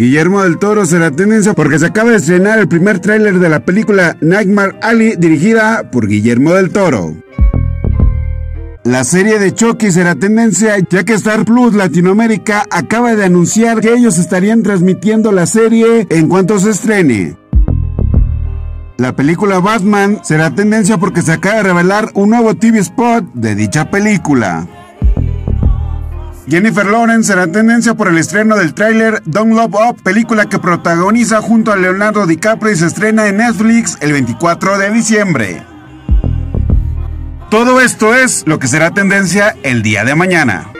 Guillermo del Toro será tendencia porque se acaba de estrenar el primer tráiler de la película Nightmare Alley dirigida por Guillermo del Toro. La serie de Chucky será tendencia ya que Star Plus Latinoamérica acaba de anunciar que ellos estarían transmitiendo la serie en cuanto se estrene. La película Batman será tendencia porque se acaba de revelar un nuevo TV spot de dicha película. Jennifer Lawrence será tendencia por el estreno del tráiler Don't Love Up, película que protagoniza junto a Leonardo DiCaprio y se estrena en Netflix el 24 de diciembre. Todo esto es lo que será tendencia el día de mañana.